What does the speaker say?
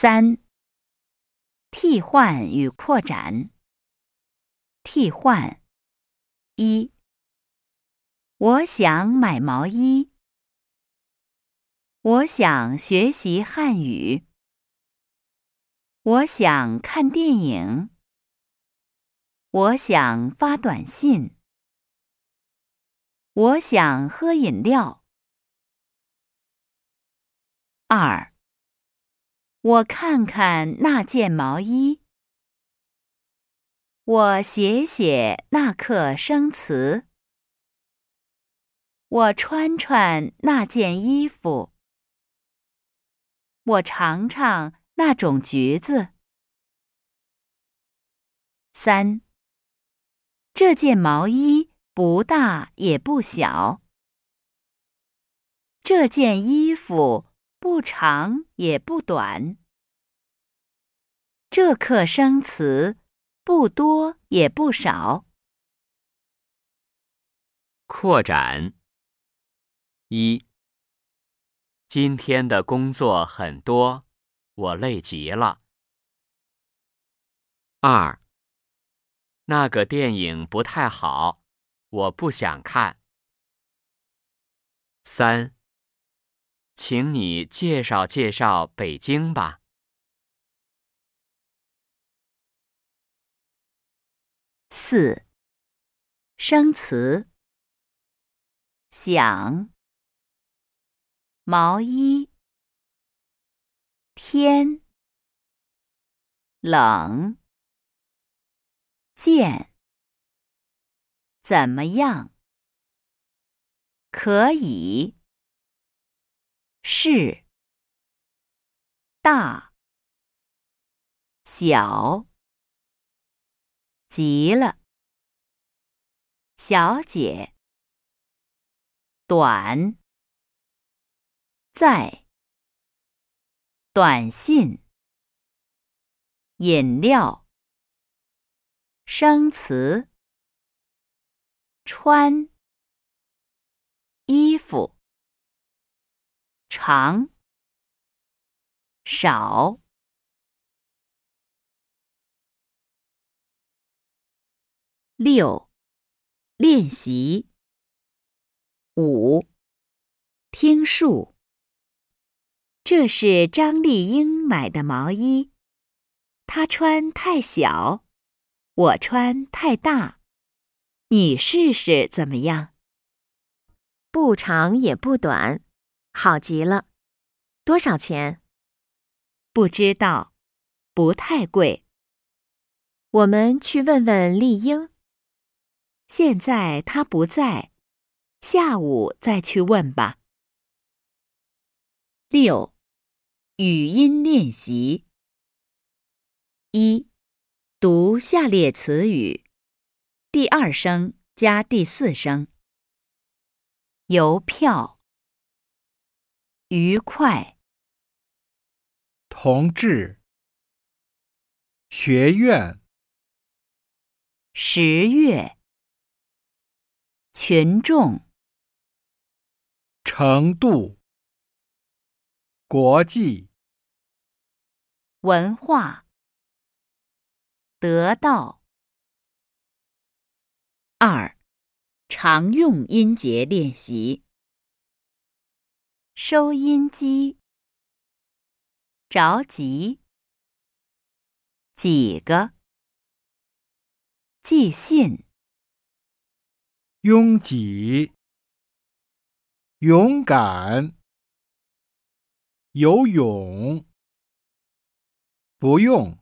三、替换与扩展。替换一，我想买毛衣。我想学习汉语。我想看电影。我想发短信。我想喝饮料。二，我看看那件毛衣。我写写那课生词。我穿穿那件衣服。我尝尝那种橘子。三，这件毛衣不大也不小。这件衣服不长也不短。这课生词不多也不少。扩展一。今天的工作很多，我累极了。二，那个电影不太好，我不想看。三，请你介绍介绍北京吧。四，生词，想。毛衣，天。冷，见怎么样？可以。是大小极了，小姐短。在短信、饮料、生词、穿衣服、长少六练习五听数。这是张丽英买的毛衣，她穿太小，我穿太大，你试试怎么样？不长也不短，好极了。多少钱？不知道，不太贵。我们去问问丽英。现在她不在，下午再去问吧。六。语音练习：一、读下列词语，第二声加第四声。邮票，愉快，同志，学院，十月，群众，程度，国际。文化，得到。二，常用音节练习。收音机，着急。几个，寄信。拥挤，勇敢，游泳。不用。